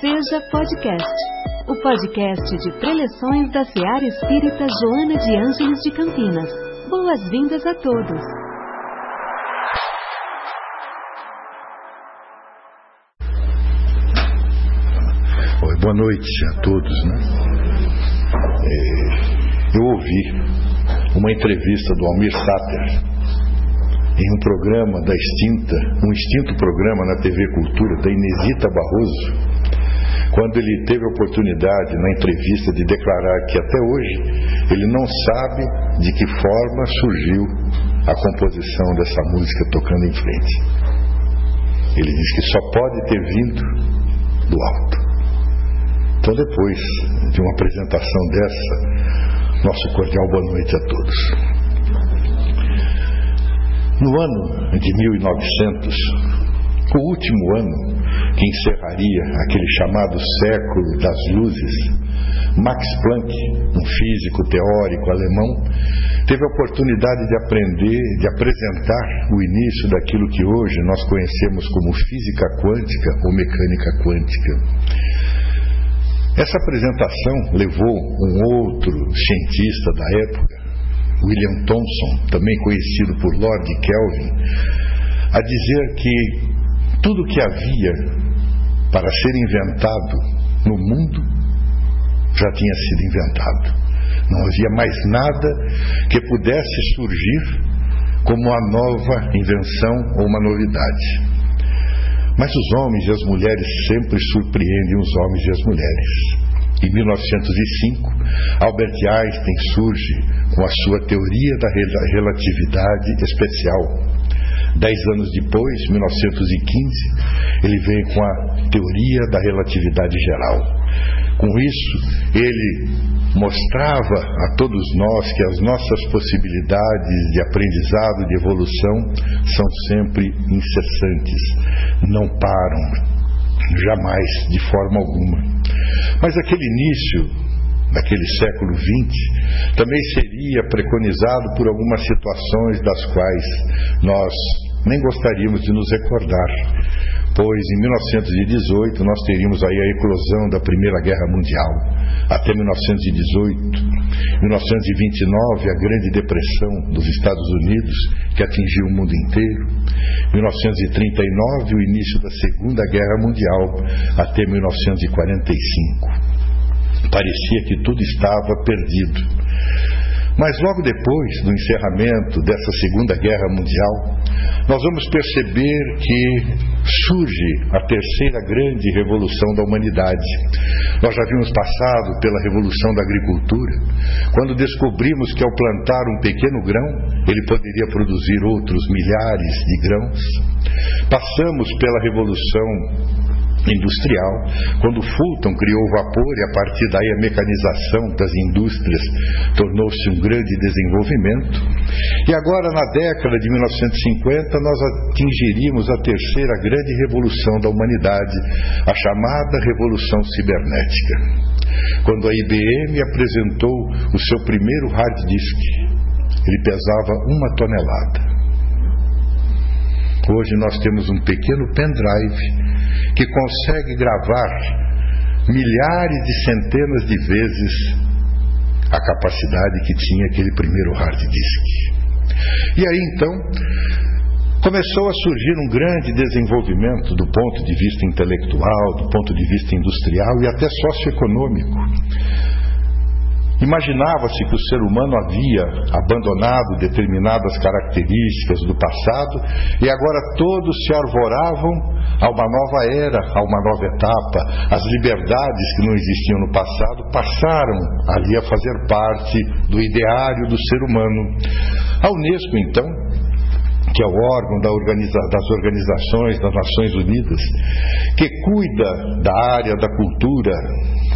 Seja Podcast, o podcast de preleções da Seara Espírita Joana de Ângeles de Campinas. Boas-vindas a todos. Oi, boa noite a todos. Né? É, eu ouvi uma entrevista do Almir Sater em um programa da extinta, um extinto programa na TV Cultura da Inesita Barroso, quando ele teve a oportunidade na entrevista de declarar que até hoje ele não sabe de que forma surgiu a composição dessa música tocando em frente. Ele diz que só pode ter vindo do alto. Então, depois de uma apresentação dessa, nosso cordial boa noite a todos. No ano de 1900, o último ano que encerraria aquele chamado século das luzes, Max Planck, um físico teórico alemão, teve a oportunidade de aprender, de apresentar o início daquilo que hoje nós conhecemos como física quântica ou mecânica quântica. Essa apresentação levou um outro cientista da época, William Thomson, também conhecido por Lord Kelvin, a dizer que tudo que havia para ser inventado no mundo já tinha sido inventado. Não havia mais nada que pudesse surgir como uma nova invenção ou uma novidade. Mas os homens e as mulheres sempre surpreendem os homens e as mulheres. Em 1905, Albert Einstein surge com a sua teoria da relatividade especial. Dez anos depois, 1915, ele vem com a teoria da relatividade geral. Com isso, ele mostrava a todos nós que as nossas possibilidades de aprendizado, de evolução, são sempre incessantes, não param, jamais, de forma alguma. Mas aquele início daquele século XX também seria preconizado por algumas situações das quais nós nem gostaríamos de nos recordar, pois em 1918 nós teríamos aí a eclosão da Primeira Guerra Mundial, até 1918, 1929 a Grande Depressão dos Estados Unidos, que atingiu o mundo inteiro, 1939 o início da Segunda Guerra Mundial, até 1945 parecia que tudo estava perdido. Mas logo depois do encerramento dessa Segunda Guerra Mundial, nós vamos perceber que surge a terceira grande revolução da humanidade. Nós já vimos passado pela revolução da agricultura, quando descobrimos que ao plantar um pequeno grão, ele poderia produzir outros milhares de grãos. Passamos pela revolução industrial, quando Fulton criou o vapor e a partir daí a mecanização das indústrias tornou-se um grande desenvolvimento. E agora, na década de 1950, nós atingiríamos a terceira grande revolução da humanidade, a chamada Revolução Cibernética. Quando a IBM apresentou o seu primeiro hard disk, ele pesava uma tonelada. Hoje nós temos um pequeno pendrive que consegue gravar milhares de centenas de vezes a capacidade que tinha aquele primeiro hard disk. E aí então começou a surgir um grande desenvolvimento do ponto de vista intelectual, do ponto de vista industrial e até socioeconômico. Imaginava-se que o ser humano havia abandonado determinadas características do passado e agora todos se arvoravam a uma nova era, a uma nova etapa. As liberdades que não existiam no passado passaram ali a fazer parte do ideário do ser humano. A Unesco, então, que é o órgão da organiza das organizações das Nações Unidas, que cuida da área da cultura,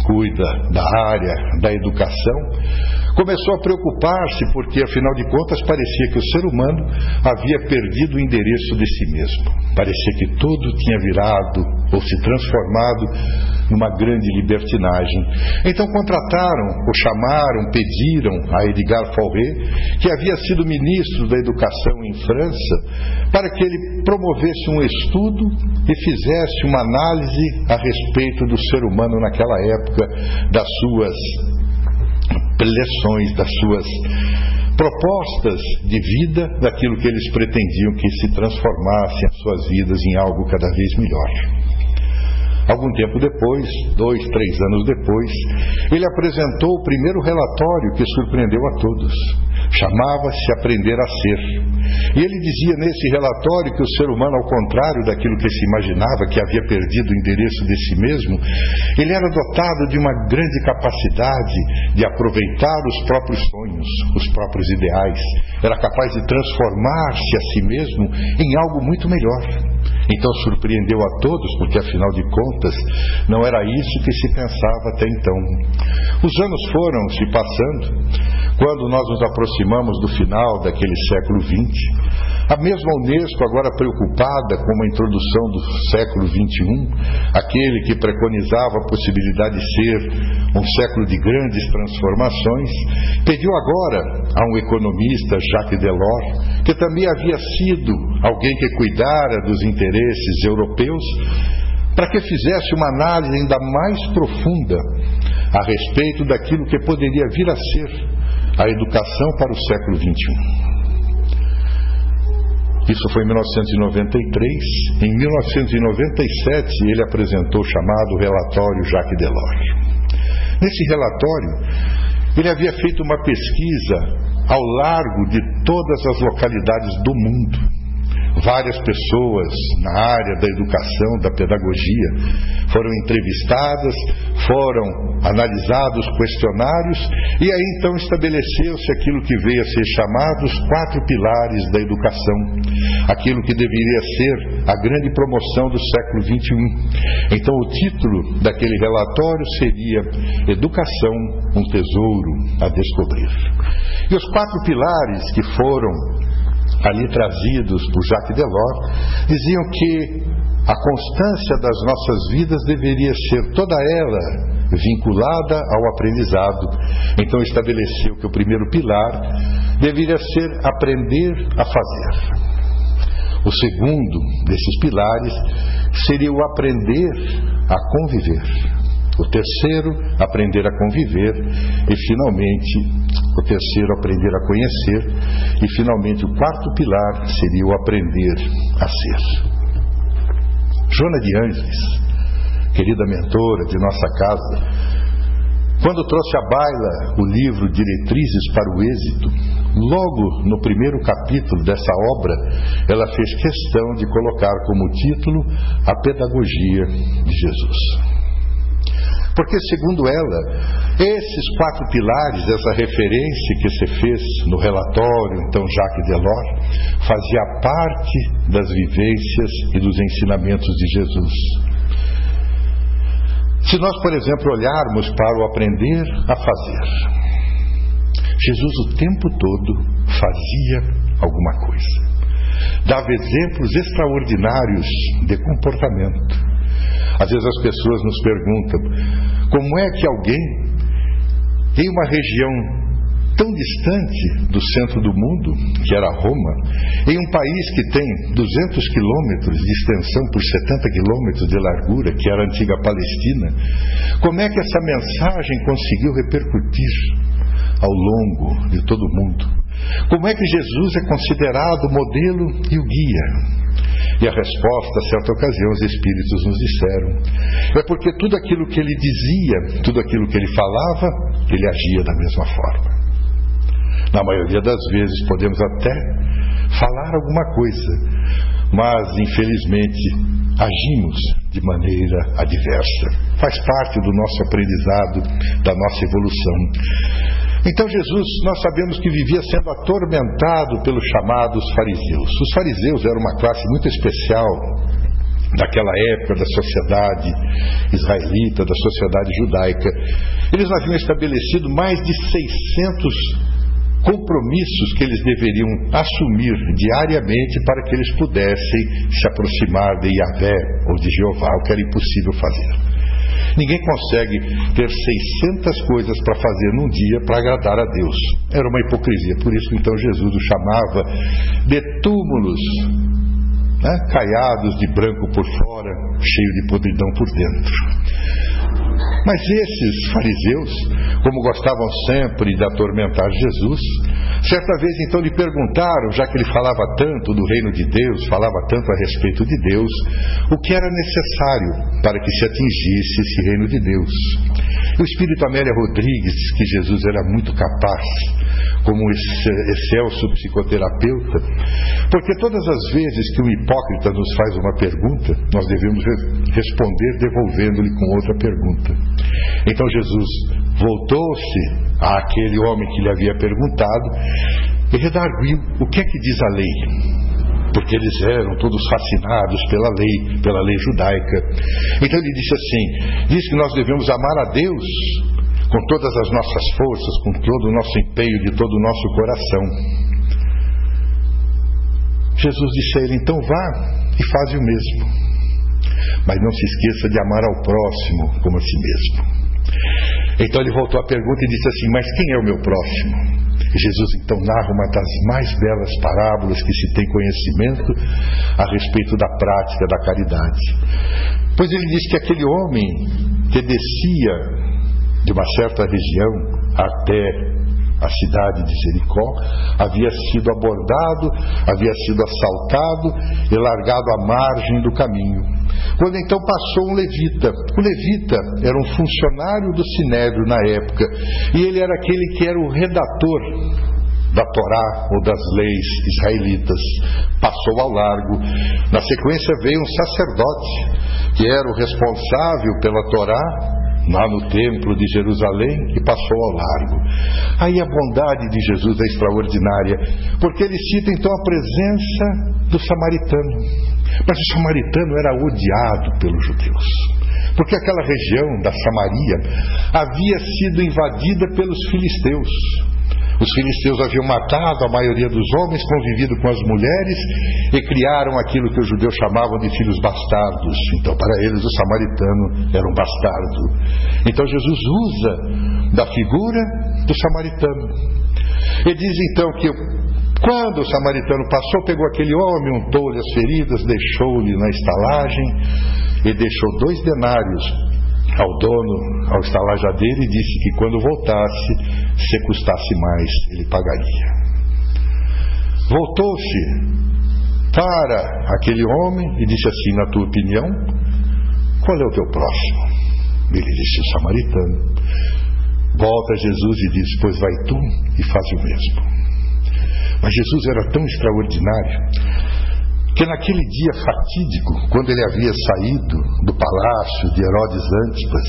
cuida da área da educação, começou a preocupar-se porque, afinal de contas, parecia que o ser humano havia perdido o endereço de si mesmo. Parecia que tudo tinha virado ou se transformado numa grande libertinagem. Então contrataram, ou chamaram, pediram a Edgar Fauré, que havia sido ministro da Educação em França, para que ele promovesse um estudo e fizesse uma análise a respeito do ser humano naquela época, das suas lições, das suas propostas de vida, daquilo que eles pretendiam que se transformasse as suas vidas em algo cada vez melhor. Algum tempo depois, dois, três anos depois, ele apresentou o primeiro relatório que surpreendeu a todos. Chamava-se Aprender a Ser. E ele dizia nesse relatório que o ser humano, ao contrário daquilo que se imaginava, que havia perdido o endereço de si mesmo, ele era dotado de uma grande capacidade de aproveitar os próprios sonhos, os próprios ideais. Era capaz de transformar-se a si mesmo em algo muito melhor. Então surpreendeu a todos, porque afinal de contas não era isso que se pensava até então. Os anos foram se passando, quando nós nos aproximamos do final daquele século XX, a mesma Unesco, agora preocupada com uma introdução do século XXI, aquele que preconizava a possibilidade de ser um século de grandes transformações, pediu agora a um economista, Jacques Delors, que também havia sido alguém que cuidara dos interesses europeus, para que fizesse uma análise ainda mais profunda a respeito daquilo que poderia vir a ser a educação para o século XXI. Isso foi em 1993. Em 1997, ele apresentou o chamado Relatório Jacques Delors. Nesse relatório, ele havia feito uma pesquisa ao largo de todas as localidades do mundo Várias pessoas na área da educação, da pedagogia, foram entrevistadas, foram analisados questionários e aí então estabeleceu-se aquilo que veio a ser chamado os quatro pilares da educação, aquilo que deveria ser a grande promoção do século XXI. Então o título daquele relatório seria Educação, um tesouro a descobrir. E os quatro pilares que foram ali trazidos por Jacques Delors, diziam que a constância das nossas vidas deveria ser toda ela vinculada ao aprendizado. Então estabeleceu que o primeiro pilar deveria ser aprender a fazer. O segundo desses pilares seria o aprender a conviver. O terceiro, aprender a conviver. E finalmente, o terceiro, aprender a conhecer. E finalmente, o quarto pilar seria o aprender a ser. Joana de Ângeles, querida mentora de nossa casa, quando trouxe à baila o livro Diretrizes para o Êxito, logo no primeiro capítulo dessa obra, ela fez questão de colocar como título A Pedagogia de Jesus. Porque, segundo ela, esses quatro pilares, essa referência que se fez no relatório, então Jacques Delors, fazia parte das vivências e dos ensinamentos de Jesus. Se nós, por exemplo, olharmos para o aprender a fazer, Jesus o tempo todo fazia alguma coisa. Dava exemplos extraordinários de comportamento às vezes as pessoas nos perguntam como é que alguém em uma região tão distante do centro do mundo, que era Roma, em um país que tem 200 quilômetros de extensão por 70 quilômetros de largura, que era a antiga Palestina, como é que essa mensagem conseguiu repercutir ao longo de todo o mundo? Como é que Jesus é considerado o modelo e o guia? E a resposta, a certa ocasião, os Espíritos nos disseram: é porque tudo aquilo que ele dizia, tudo aquilo que ele falava, ele agia da mesma forma. Na maioria das vezes podemos até falar alguma coisa, mas infelizmente agimos de maneira adversa. Faz parte do nosso aprendizado, da nossa evolução. Então Jesus, nós sabemos que vivia sendo atormentado pelos chamados fariseus. Os fariseus eram uma classe muito especial daquela época da sociedade israelita, da sociedade judaica. Eles haviam estabelecido mais de 600 compromissos que eles deveriam assumir diariamente para que eles pudessem se aproximar de Yahvé ou de Jeová, o que era impossível fazer. Ninguém consegue ter 600 coisas para fazer num dia para agradar a Deus. Era uma hipocrisia. Por isso, então, Jesus o chamava de túmulos, né? caiados de branco por fora, cheio de podridão por dentro. Mas esses fariseus, como gostavam sempre de atormentar Jesus, certa vez então lhe perguntaram, já que ele falava tanto do reino de Deus, falava tanto a respeito de Deus, o que era necessário para que se atingisse esse reino de Deus. O Espírito Amélia Rodrigues diz que Jesus era muito capaz, como excelso psicoterapeuta, porque todas as vezes que um hipócrita nos faz uma pergunta, nós devemos responder devolvendo-lhe com outra pergunta. Então Jesus voltou-se àquele homem que lhe havia perguntado e redarguiu: O que é que diz a lei? porque eles eram todos fascinados pela lei, pela lei judaica. Então ele disse assim: diz que nós devemos amar a Deus com todas as nossas forças, com todo o nosso empenho, de todo o nosso coração. Jesus disse a ele: então vá e faz o mesmo. Mas não se esqueça de amar ao próximo como a si mesmo. Então ele voltou à pergunta e disse assim: Mas quem é o meu próximo? E Jesus então narra uma das mais belas parábolas que se tem conhecimento a respeito da prática da caridade. Pois ele diz que aquele homem que descia de uma certa região até a cidade de Jericó, havia sido abordado, havia sido assaltado e largado à margem do caminho. Quando então passou um levita. O levita era um funcionário do Sinédrio na época, e ele era aquele que era o redator da Torá ou das leis israelitas. Passou ao largo. Na sequência veio um sacerdote, que era o responsável pela Torá, lá no templo de Jerusalém e passou ao largo. Aí a bondade de Jesus é extraordinária, porque ele cita então a presença do samaritano. Mas o samaritano era odiado pelos judeus, porque aquela região da Samaria havia sido invadida pelos filisteus. Os filisteus haviam matado a maioria dos homens, convivido com as mulheres e criaram aquilo que os judeus chamavam de filhos bastardos. Então, para eles, o samaritano era um bastardo. Então, Jesus usa da figura do samaritano. E diz então que quando o samaritano passou, pegou aquele homem, untou-lhe as feridas, deixou-lhe na estalagem e deixou dois denários ao dono, ao estalajadeiro, e disse que quando voltasse, se custasse mais, ele pagaria. Voltou-se para aquele homem e disse assim: Na tua opinião, qual é o teu próximo? Ele disse: O samaritano. Volta a Jesus e diz: Pois vai tu e faz o mesmo. Mas Jesus era tão extraordinário que naquele dia fatídico, quando ele havia saído do palácio de Herodes Antipas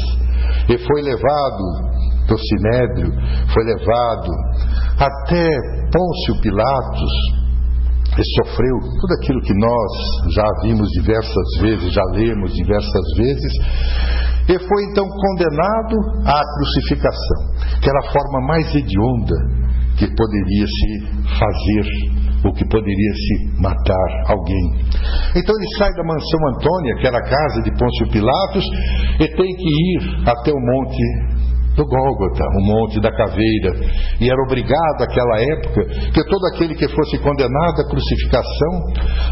e foi levado do Sinédrio, foi levado até Pôncio Pilatos e sofreu tudo aquilo que nós já vimos diversas vezes, já lemos diversas vezes, e foi então condenado à crucificação, que era a forma mais hedionda que poderia se fazer ou que poderia se matar alguém. Então ele sai da mansão Antônia, que era a casa de Pôncio Pilatos, e tem que ir até o monte do Gólgota, o monte da caveira, e era obrigado naquela época que todo aquele que fosse condenado à crucificação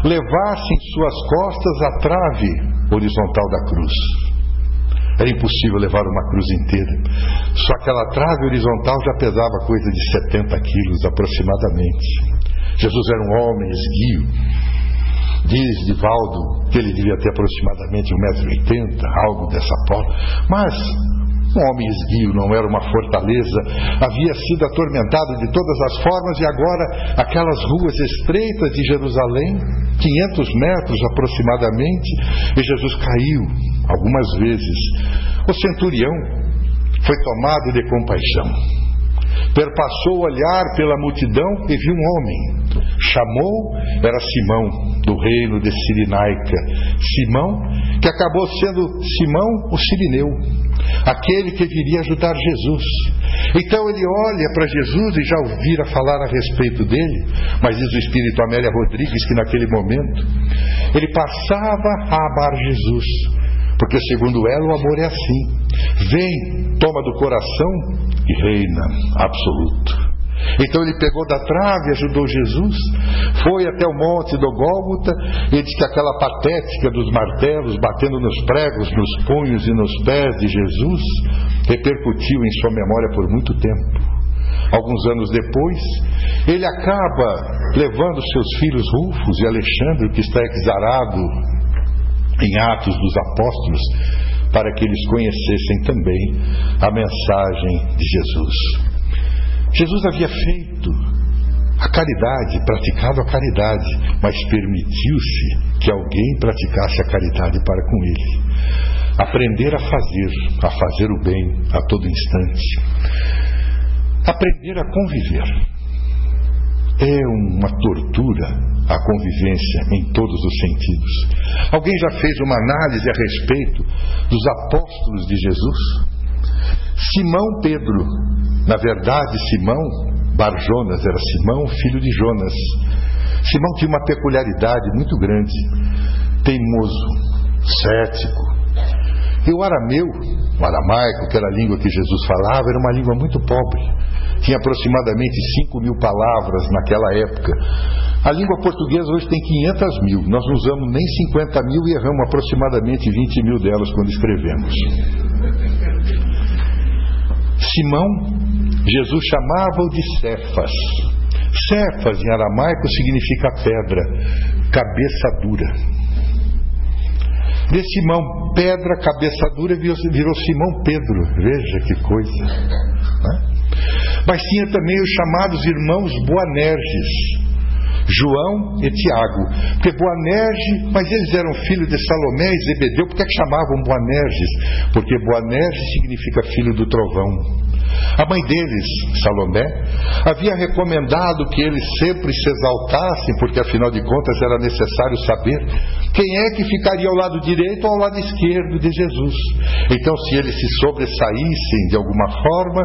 levasse em suas costas a trave horizontal da cruz. Era impossível levar uma cruz inteira. Só aquela trave horizontal já pesava coisa de 70 quilos aproximadamente. Jesus era um homem esguio. Diz Divaldo que ele devia ter aproximadamente 1,80m, algo dessa forma. Mas um homem esguio não era uma fortaleza, havia sido atormentado de todas as formas e agora aquelas ruas estreitas de Jerusalém, 500 metros aproximadamente, e Jesus caiu algumas vezes. O centurião foi tomado de compaixão perpassou o olhar pela multidão e viu um homem. Chamou, era Simão, do reino de Sirinaica. Simão, que acabou sendo Simão o Sirineu, aquele que viria ajudar Jesus. Então ele olha para Jesus e já ouvira falar a respeito dele, mas diz o Espírito Amélia Rodrigues que naquele momento ele passava a amar Jesus, porque segundo ela o amor é assim: vem, toma do coração e reina absoluto. Então ele pegou da trave, ajudou Jesus, foi até o monte do Gólgota e disse que aquela patética dos martelos batendo nos pregos, nos punhos e nos pés de Jesus repercutiu em sua memória por muito tempo. Alguns anos depois, ele acaba levando seus filhos Rufus e Alexandre, que está exarado em Atos dos Apóstolos, para que eles conhecessem também a mensagem de Jesus. Jesus havia feito a caridade, praticado a caridade, mas permitiu-se que alguém praticasse a caridade para com ele. Aprender a fazer, a fazer o bem a todo instante. Aprender a conviver. É uma tortura a convivência em todos os sentidos. Alguém já fez uma análise a respeito dos apóstolos de Jesus? Simão Pedro, na verdade, Simão Barjonas era Simão, filho de Jonas. Simão tinha uma peculiaridade muito grande, teimoso, cético. E o arameu, o aramaico, que era a língua que Jesus falava, era uma língua muito pobre. Tinha aproximadamente 5 mil palavras naquela época. A língua portuguesa hoje tem 500 mil. Nós não usamos nem 50 mil e erramos aproximadamente 20 mil delas quando escrevemos. Simão, Jesus chamava-o de Cefas. Cefas em aramaico significa pedra, cabeça dura. De Simão, pedra, cabeça dura, virou, Simão Pedro. Veja que coisa. Né? Mas tinha também os chamados irmãos Boanerges, João e Tiago. Porque Boanerges, mas eles eram filhos de Salomé e Zebedeu, por que, é que chamavam Boanerges? Porque Boanerges significa filho do trovão. A mãe deles, Salomé, havia recomendado que eles sempre se exaltassem, porque afinal de contas era necessário saber quem é que ficaria ao lado direito ou ao lado esquerdo de Jesus. Então, se eles se sobressaíssem de alguma forma,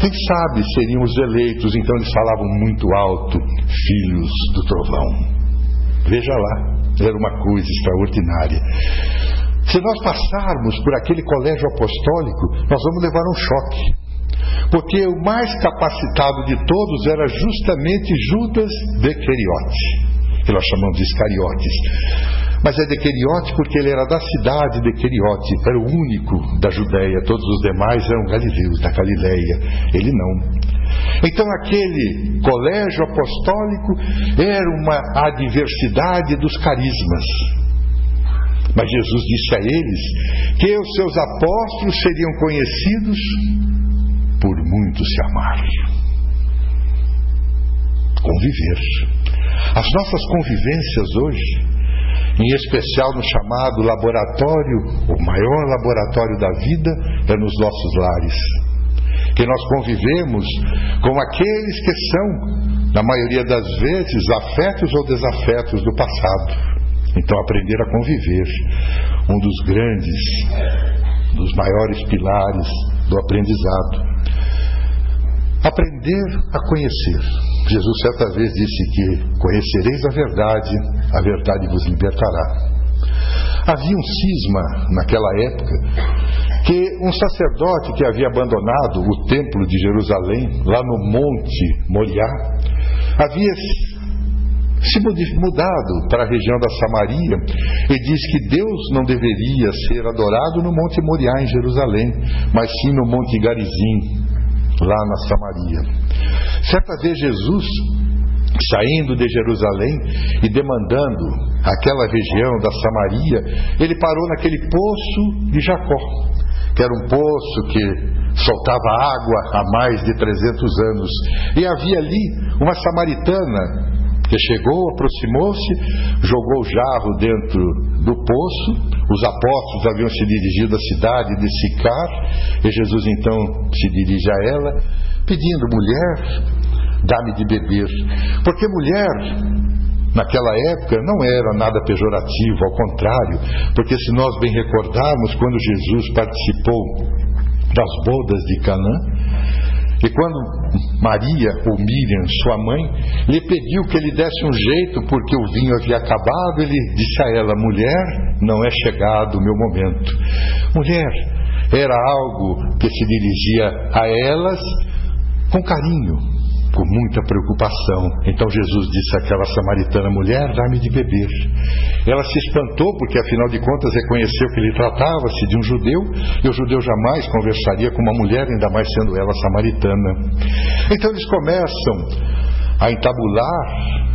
quem sabe seriam os eleitos. Então, eles falavam muito alto: filhos do trovão. Veja lá, era uma coisa extraordinária. Se nós passarmos por aquele colégio apostólico, nós vamos levar um choque porque o mais capacitado de todos era justamente Judas de Queriote, que nós chamamos de Iscariotes. Mas é de Queriote porque ele era da cidade de Queriote, era o único da Judéia, todos os demais eram galileus, da Galileia, ele não. Então aquele colégio apostólico era uma adversidade dos carismas. Mas Jesus disse a eles que os seus apóstolos seriam conhecidos por muito se amar. Conviver. As nossas convivências hoje, em especial no chamado laboratório, o maior laboratório da vida, é nos nossos lares. Que nós convivemos com aqueles que são, na maioria das vezes, afetos ou desafetos do passado. Então, aprender a conviver, um dos grandes, dos maiores pilares do aprendizado. Aprender a conhecer. Jesus certa vez disse que conhecereis a verdade, a verdade vos libertará. Havia um cisma naquela época que um sacerdote que havia abandonado o templo de Jerusalém, lá no Monte Moriá, havia se mudado para a região da Samaria e diz que Deus não deveria ser adorado no Monte Moriá em Jerusalém, mas sim no Monte Garizim, lá na Samaria. Certa vez Jesus, saindo de Jerusalém e demandando aquela região da Samaria, ele parou naquele poço de Jacó, que era um poço que soltava água há mais de 300 anos. E havia ali uma samaritana que chegou, aproximou-se, jogou o jarro dentro do poço. Os apóstolos haviam se dirigido à cidade de Sicar, e Jesus então se dirige a ela, pedindo: mulher, dá-me de beber. Porque mulher, naquela época não era nada pejorativo, ao contrário, porque se nós bem recordarmos, quando Jesus participou das bodas de Canaã, E quando Maria, ou Miriam, sua mãe, lhe pediu que ele desse um jeito porque o vinho havia acabado, ele disse a ela: Mulher, não é chegado o meu momento. Mulher, era algo que se dirigia a elas com carinho, com muita preocupação. Então Jesus disse àquela samaritana mulher: Dá-me de beber. Ela se espantou, porque afinal de contas reconheceu que ele tratava-se de um judeu, e o judeu jamais conversaria com uma mulher, ainda mais sendo ela samaritana. Então eles começam a entabular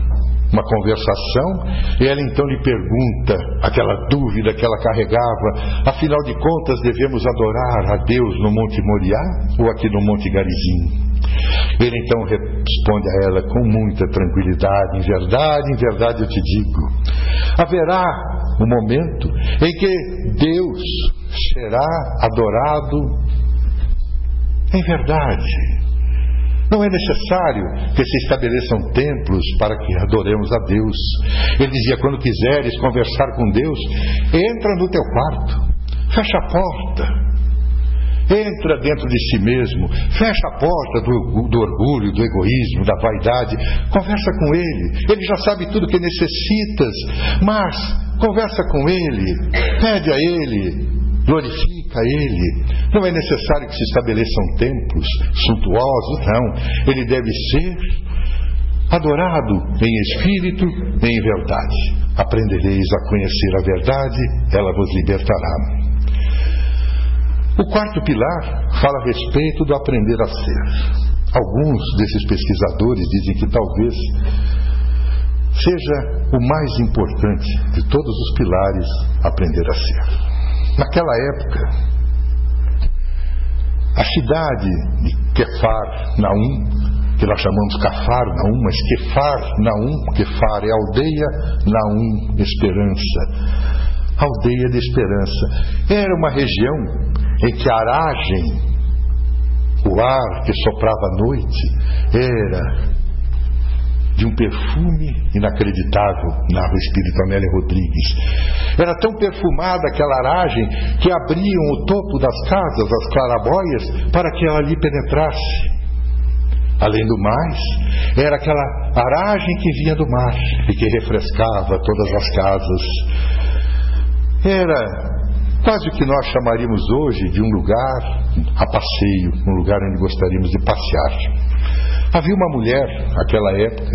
uma conversação, e ela então lhe pergunta aquela dúvida que ela carregava: afinal de contas, devemos adorar a Deus no Monte Moriá ou aqui no Monte Garizim? Ele então responde a ela com muita tranquilidade: em verdade, em verdade eu te digo, haverá um momento em que Deus será adorado em verdade. Não é necessário que se estabeleçam templos para que adoremos a Deus. Ele dizia: quando quiseres conversar com Deus, entra no teu quarto, fecha a porta, Entra dentro de si mesmo, fecha a porta do, do, orgulho, do egoísmo, da vaidade, conversa com Ele. Ele já sabe tudo que necessitas, mas conversa com Ele, pede a Ele, glorifica a Ele. Não é necessário que se estabeleçam templos suntuosos, não. Ele deve ser adorado em espírito e em verdade. Aprendereis a conhecer a verdade, ela vos libertará. O quarto pilar fala a respeito do aprender a ser. Alguns desses pesquisadores dizem que talvez seja o mais importante de todos os pilares aprender a ser. Naquela época, a cidade de Kefar Naum, que nós chamamos Cafar Naum, mas Kefar Naum, Kefar é aldeia, Naum, esperança. Aldeia de esperança. Era uma região em que a aragem, o ar que soprava à noite, era de um perfume inacreditável, narra o espírito Amélia Rodrigues. Era tão perfumada aquela aragem que abriam o topo das casas, as clarabóias, para que ela ali penetrasse. Além do mais, era aquela aragem que vinha do mar e que refrescava todas as casas. Era quase o que nós chamaríamos hoje de um lugar a passeio, um lugar onde gostaríamos de passear. Havia uma mulher, naquela época,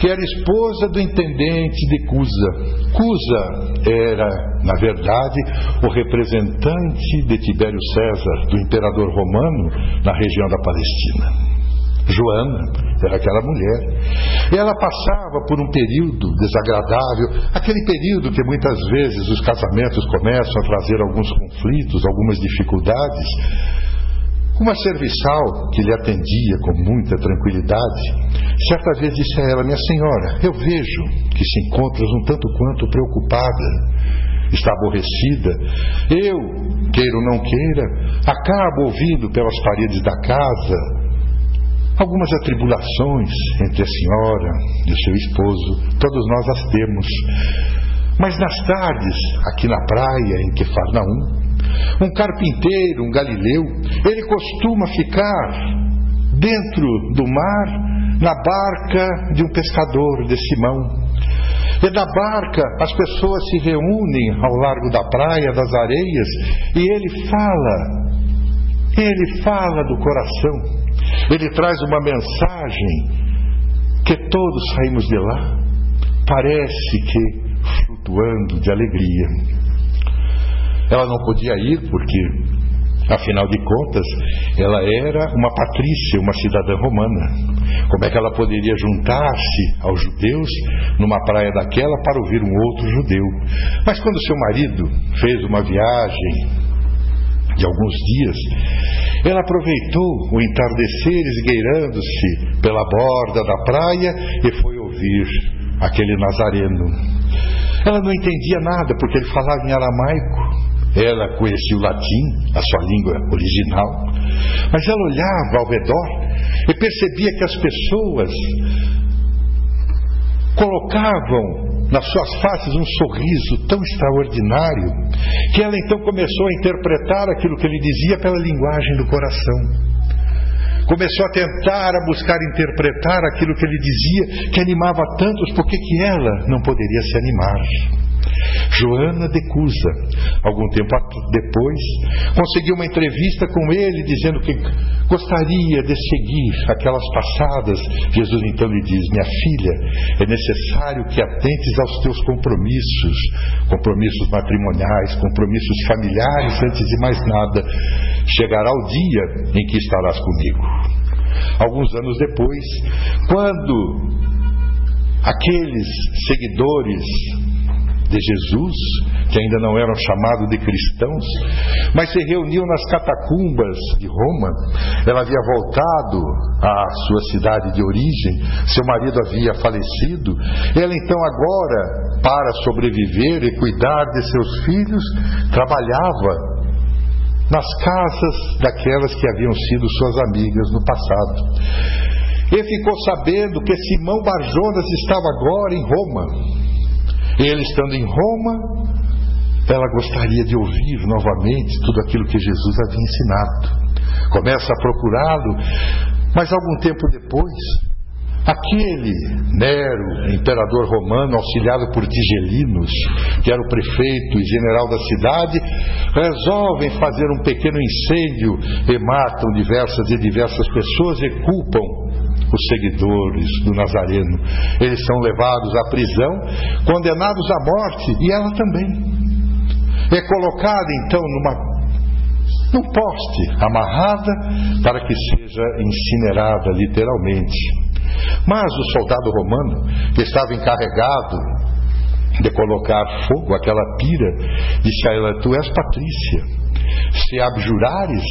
que era esposa do intendente de Cusa. Cusa era, na verdade, o representante de Tibério César, do imperador romano, na região da Palestina. Joana era aquela mulher. Ela passava por um período desagradável, aquele período que muitas vezes os casamentos começam a trazer alguns conflitos, algumas dificuldades. Uma serviçal que lhe atendia com muita tranquilidade, certa vez disse a ela: Minha senhora, eu vejo que se encontras um tanto quanto preocupada está aborrecida. Eu, queira ou não queira, acabo ouvindo pelas paredes da casa Algumas atribulações entre a senhora e o seu esposo, todos nós as temos. Mas nas tardes, aqui na praia, em Quefarnaum, um carpinteiro, um galileu, ele costuma ficar dentro do mar, na barca de um pescador de Simão. E da barca as pessoas se reúnem ao largo da praia, das areias, e ele fala, ele fala do coração ele traz uma mensagem que todos saímos de lá, parece que flutuando de alegria. Ela não podia ir porque Afinal de contas, ela era uma patrícia, uma cidadã romana. Como é que ela poderia juntar-se aos judeus numa praia daquela para ouvir um outro judeu? Mas quando seu marido fez uma viagem de alguns dias, ela aproveitou o entardecer esgueirando-se pela borda da praia e foi ouvir aquele nazareno. Ela não entendia nada porque ele falava em aramaico. Ela conhecia o latim, a sua língua original, mas ela olhava ao redor e percebia que as pessoas colocavam nas suas faces um sorriso tão extraordinário que ela então começou a interpretar aquilo que ele dizia pela linguagem do coração. começou a tentar, a buscar interpretar aquilo que ele dizia, que animava tantos, por que ela não poderia se animar? Joana de Cusa, algum tempo depois, conseguiu uma entrevista com ele dizendo que gostaria de seguir aquelas passadas. Jesus então lhe diz: Minha filha, é necessário que atentes aos teus compromissos, compromissos matrimoniais, compromissos familiares, antes de mais nada. Chegará o dia em que estarás comigo. Alguns anos depois, quando aqueles seguidores de Jesus, que ainda não eram chamados de cristãos, mas se reuniu nas catacumbas de Roma. Ela havia voltado à sua cidade de origem, seu marido havia falecido. Ela então, agora, para sobreviver e cuidar de seus filhos, trabalhava nas casas daquelas que haviam sido suas amigas no passado. E ficou sabendo que Simão Barjonas estava agora em Roma ele estando em Roma, ela gostaria de ouvir novamente tudo aquilo que Jesus havia ensinado. Começa a procurá-lo, mas algum tempo depois, aquele Nero, imperador romano, auxiliado por Tigelinos, que era o prefeito e general da cidade, resolvem fazer um pequeno incêndio e matam diversas e diversas pessoas e culpam os seguidores do Nazareno. Eles são levados à prisão, condenados à morte, e ela também. É colocada então numa num poste, amarrada para que seja incinerada literalmente. Mas o soldado romano, que estava encarregado de colocar fogo àquela pira, disse a ela: Tu és Patrícia. Se abjurares,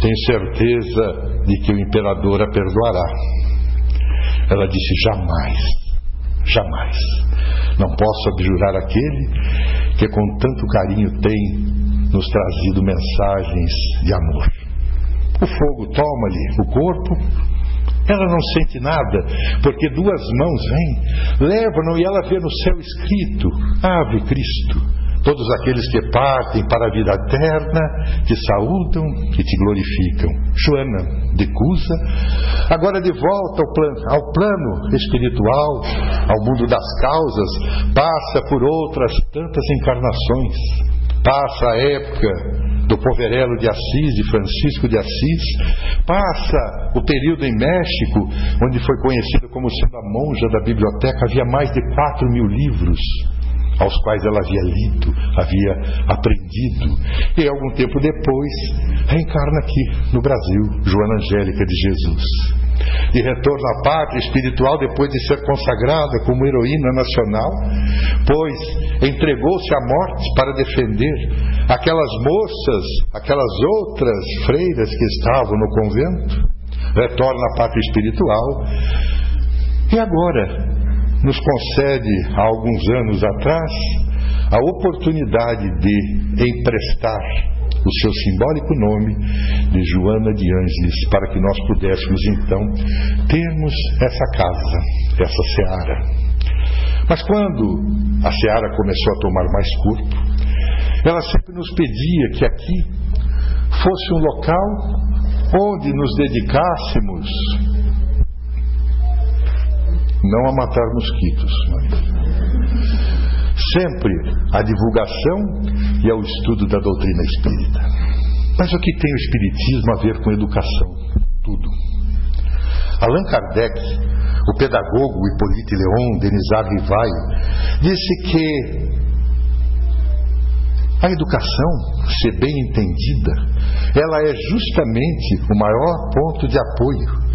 tenho certeza de que o imperador a perdoará. Ela disse: jamais, jamais. Não posso abjurar aquele que com tanto carinho tem nos trazido mensagens de amor. O fogo toma-lhe o corpo, ela não sente nada, porque duas mãos vêm, levam-no e ela vê no céu escrito: Ave Cristo todos aqueles que partem para a vida eterna, te saúdam e te glorificam. Joana de Cusa, agora de volta ao ao plano espiritual, ao mundo das causas, passa por outras tantas encarnações, passa a época do Poverelo de Assis, de Francisco de Assis, passa o período em México, onde foi conhecida como sendo a monja da biblioteca, havia mais de 4 mil livros aos quais ela havia lido, havia aprendido. E algum tempo depois, reencarna aqui no Brasil, Joana Angélica de Jesus. De retorno à pátria espiritual depois de ser consagrada como heroína nacional, pois entregou-se à morte para defender aquelas moças, aquelas outras freiras que estavam no convento, retorna à pátria espiritual. E agora, nos concede, há alguns anos atrás, a oportunidade de emprestar o seu simbólico nome de Joana de Ângeles, para que nós pudéssemos então termos essa casa, essa seara. Mas quando a seara começou a tomar mais corpo, ela sempre nos pedia que aqui fosse um local onde nos dedicássemos não a matar mosquitos, sempre a divulgação e ao estudo da doutrina espírita. Mas o que tem o espiritismo a ver com educação? Tudo. Allan Kardec, o pedagogo Hippolyte Leon, Denisard Rivaio, disse que a educação, se bem entendida, ela é justamente o maior ponto de apoio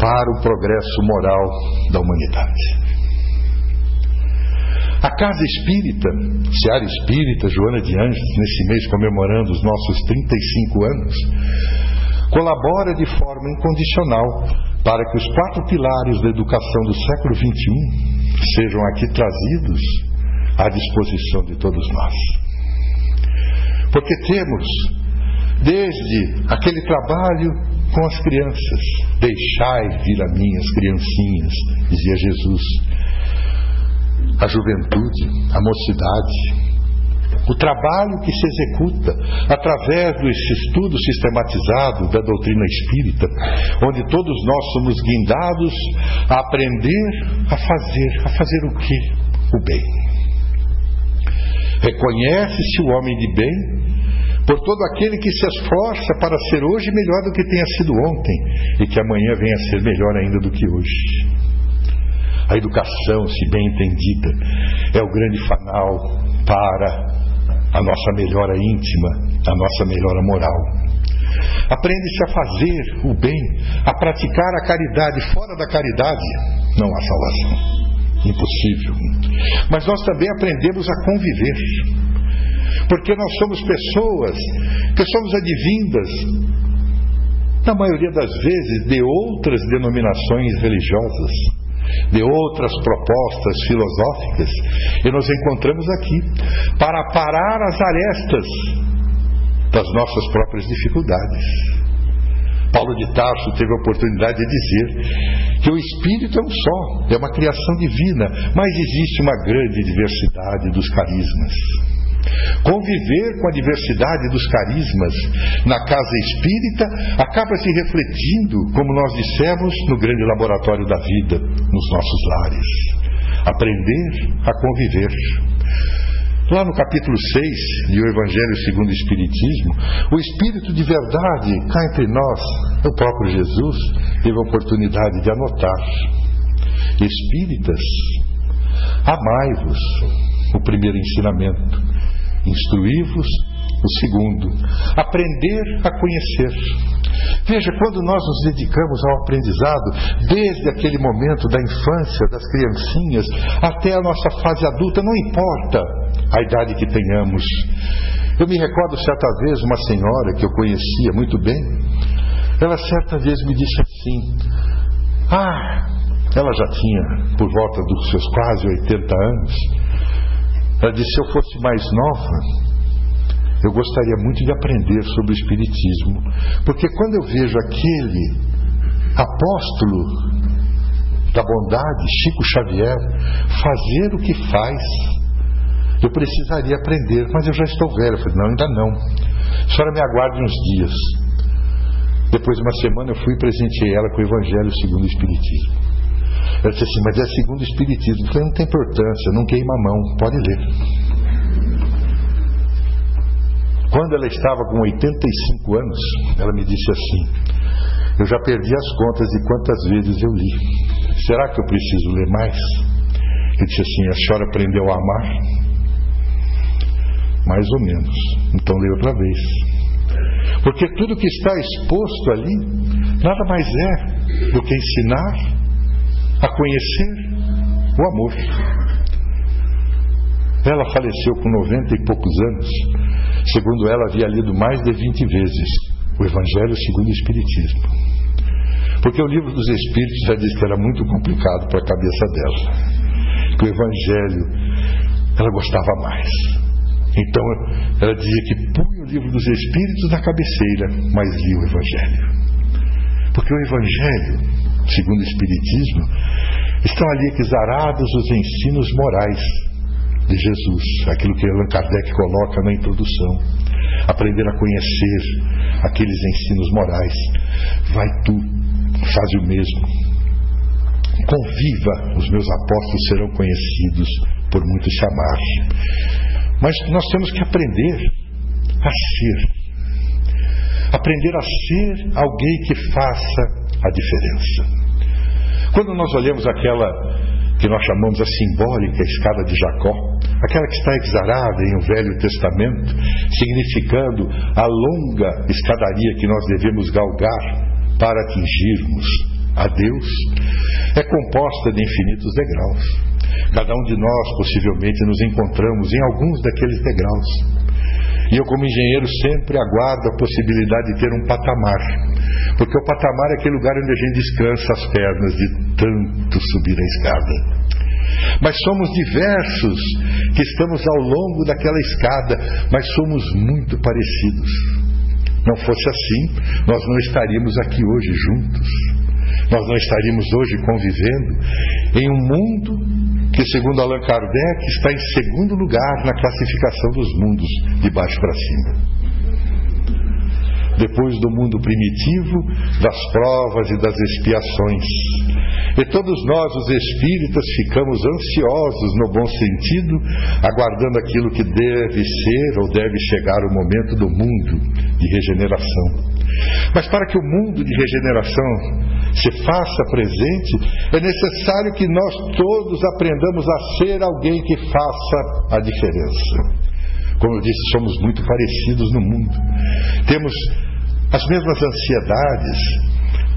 para o progresso moral da humanidade. A Casa Espírita, Seara Espírita, Joana de Anjos, nesse mês comemorando os nossos 35 anos, colabora de forma incondicional para que os quatro pilares da educação do século XXI sejam aqui trazidos à disposição de todos nós. Porque temos, desde aquele trabalho com as crianças. Deixai vir a mim as criancinhas, dizia Jesus. A juventude, a mocidade, o trabalho que se executa através desse estudo sistematizado da doutrina espírita, onde todos nós somos guindados a aprender a fazer, a fazer o que? O bem. Reconhece-se o homem de bem por todo aquele que se esforça para ser hoje melhor do que tenha sido ontem e que amanhã venha a ser melhor ainda do que hoje. A educação, se bem entendida, é o grande fanal para a nossa melhora íntima, a nossa melhora moral. Aprende-se a fazer o bem, a praticar a caridade. Fora da caridade, não há salvação. Impossível. Mas nós também aprendemos a conviver. Porque nós somos pessoas que somos advindas, na maioria das vezes, de outras denominações religiosas de outras propostas filosóficas, e nos encontramos aqui para parar as arestas das nossas próprias dificuldades. Paulo de Tarso teve a oportunidade de dizer que o Espírito é um só, é uma criação divina, mas existe uma grande diversidade dos carismas. Conviver com a diversidade dos carismas na casa espírita acaba se refletindo, como nós dissemos, no grande laboratório da vida, nos nossos lares. Aprender a conviver. Lá no capítulo 6 de O Evangelho segundo o Espiritismo, o Espírito de verdade cá entre nós, o próprio Jesus, teve a oportunidade de anotar. Espíritas, amai-vos, o primeiro ensinamento instruí-vos. O segundo, aprender a conhecer. Veja, quando nós nos dedicamos ao aprendizado, desde aquele momento da infância, das criancinhas, até a nossa fase adulta, não importa a idade que tenhamos. Eu me recordo certa vez uma senhora que eu conhecia muito bem, ela certa vez me disse assim: Ah, ela já tinha por volta dos seus quase 80 anos. Ela disse: se eu fosse mais nova, eu gostaria muito de aprender sobre o Espiritismo, porque quando eu vejo aquele apóstolo da bondade, Chico Xavier, fazer o que faz, eu precisaria aprender, mas eu já estou velho. Eu falei: não, ainda não. A senhora me aguarde uns dias. Depois de uma semana eu fui e presenteei ela com o Evangelho segundo o Espiritismo. Ela disse assim, mas é segundo o Espiritismo. Eu falei, não tem importância, não queima a mão, pode ler. Quando ela estava com 85 anos, ela me disse assim: Eu já perdi as contas de quantas vezes eu li. Será que eu preciso ler mais? Eu disse assim: A senhora aprendeu a amar? Mais ou menos. Então leia outra vez. Porque tudo que está exposto ali nada mais é do que ensinar a conhecer o amor. Ela faleceu com 90 e poucos anos. Segundo ela, havia lido mais de 20 vezes o Evangelho segundo o Espiritismo. Porque o livro dos Espíritos já disse que era muito complicado para a cabeça dela. Que o Evangelho ela gostava mais. Então ela dizia que punha o livro dos Espíritos na cabeceira, mas lia o Evangelho. Porque o Evangelho segundo o Espiritismo, estão ali exarados os ensinos morais de Jesus, aquilo que Allan Kardec coloca na introdução. Aprender a conhecer aqueles ensinos morais. Vai tu, faz o mesmo. Conviva, os meus apóstolos serão conhecidos por muitos chamar. Mas nós temos que aprender a ser. Aprender a ser alguém que faça a diferença. Quando nós olhamos aquela que nós chamamos a simbólica escada de Jacó, aquela que está exarada em um Velho Testamento, significando a longa escadaria que nós devemos galgar para atingirmos a Deus, é composta de infinitos degraus. Cada um de nós possivelmente nos encontramos em alguns daqueles degraus. E eu, como engenheiro, sempre aguardo a possibilidade de ter um patamar. Porque o patamar é aquele lugar onde a gente descansa as pernas de tanto subir a escada. Mas somos diversos que estamos ao longo daquela escada, mas somos muito parecidos. Não fosse assim, nós não estaríamos aqui hoje juntos. Nós não estaríamos hoje convivendo em um mundo que, segundo Allan Kardec, está em segundo lugar na classificação dos mundos, de baixo para cima depois do mundo primitivo, das provas e das expiações. E todos nós, os espíritas, ficamos ansiosos, no bom sentido, aguardando aquilo que deve ser ou deve chegar o momento do mundo de regeneração. Mas para que o mundo de regeneração se faça presente, é necessário que nós todos aprendamos a ser alguém que faça a diferença. Como eu disse, somos muito parecidos no mundo. Temos as mesmas ansiedades,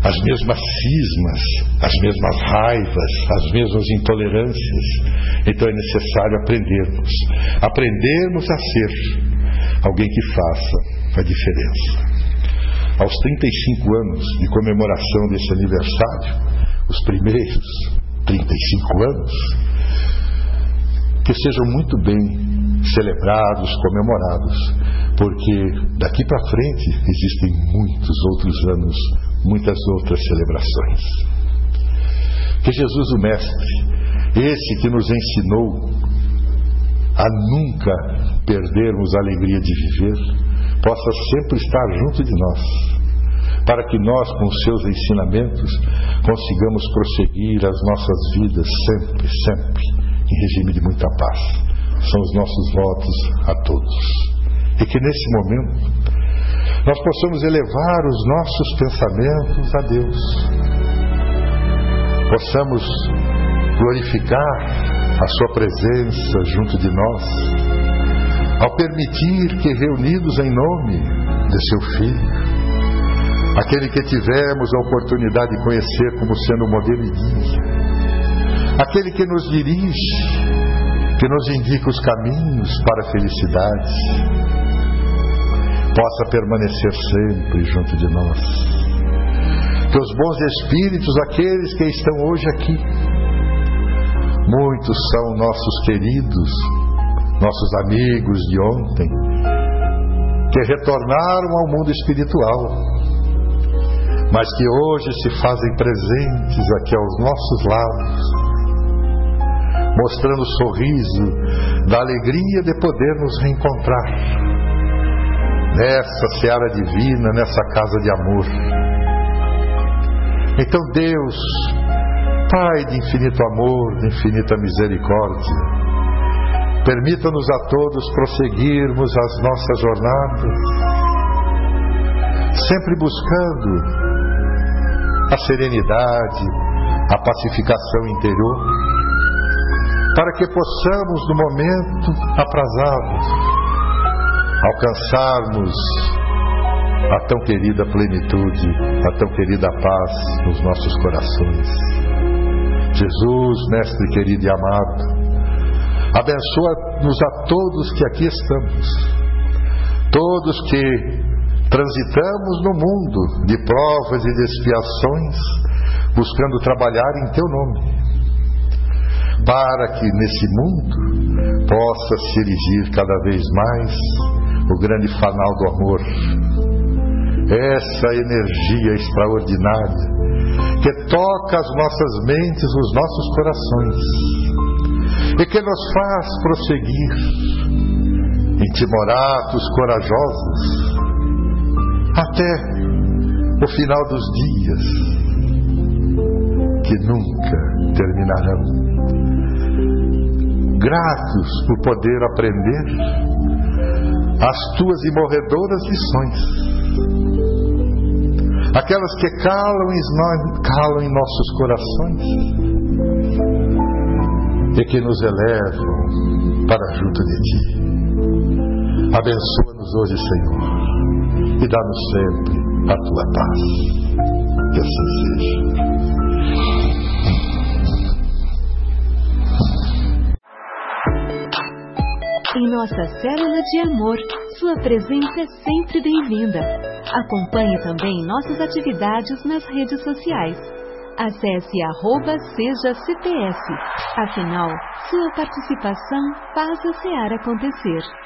as mesmas cismas, as mesmas raivas, as mesmas intolerâncias. Então é necessário aprendermos, aprendermos a ser alguém que faça a diferença. Aos 35 anos de comemoração desse aniversário, os primeiros 35 anos, que sejam muito bem celebrados, comemorados, porque daqui para frente existem muitos outros anos, muitas outras celebrações. Que Jesus, o Mestre, esse que nos ensinou a nunca perdermos a alegria de viver, possa sempre estar junto de nós, para que nós, com seus ensinamentos, consigamos prosseguir as nossas vidas sempre, sempre, em regime de muita paz. São os nossos votos a todos. E que nesse momento nós possamos elevar os nossos pensamentos a Deus, possamos glorificar a Sua presença junto de nós, ao permitir que, reunidos em nome de Seu Filho, aquele que tivemos a oportunidade de conhecer como sendo modelo e guia, aquele que nos dirige, que nos indica os caminhos para a felicidade, possa permanecer sempre junto de nós. Que os bons espíritos, aqueles que estão hoje aqui, muitos são nossos queridos, nossos amigos de ontem, que retornaram ao mundo espiritual, mas que hoje se fazem presentes aqui aos nossos lados, mostrando o sorriso da alegria de poder nos reencontrar nessa seara divina, nessa casa de amor. Então, Deus, Pai de infinito amor, de infinita misericórdia, permita-nos a todos prosseguirmos as nossas jornadas, sempre buscando a serenidade, a pacificação interior, para que possamos, no momento aprazado, alcançarmos a tão querida plenitude, a tão querida paz nos nossos corações. Jesus, Mestre querido e amado, abençoa-nos a todos que aqui estamos, todos que transitamos no mundo de provas e de expiações, buscando trabalhar em Teu nome, para que nesse mundo possa se erigir cada vez mais o grande fanal do amor. Essa energia extraordinária que toca as nossas mentes, os nossos corações e que nos faz prosseguir intimoratos, corajosos, até o final dos dias que nunca terminarão. Gratos por poder aprender as tuas imorredoras lições, aquelas que calam calam em nossos corações e que nos elevam para junto de ti. Abençoa-nos hoje, Senhor, e dá-nos sempre a tua paz. Que assim seja. Em nossa célula de amor, sua presença é sempre bem-vinda. Acompanhe também nossas atividades nas redes sociais. Acesse arroba Seja CPS. Afinal, sua participação faz a SEAR acontecer.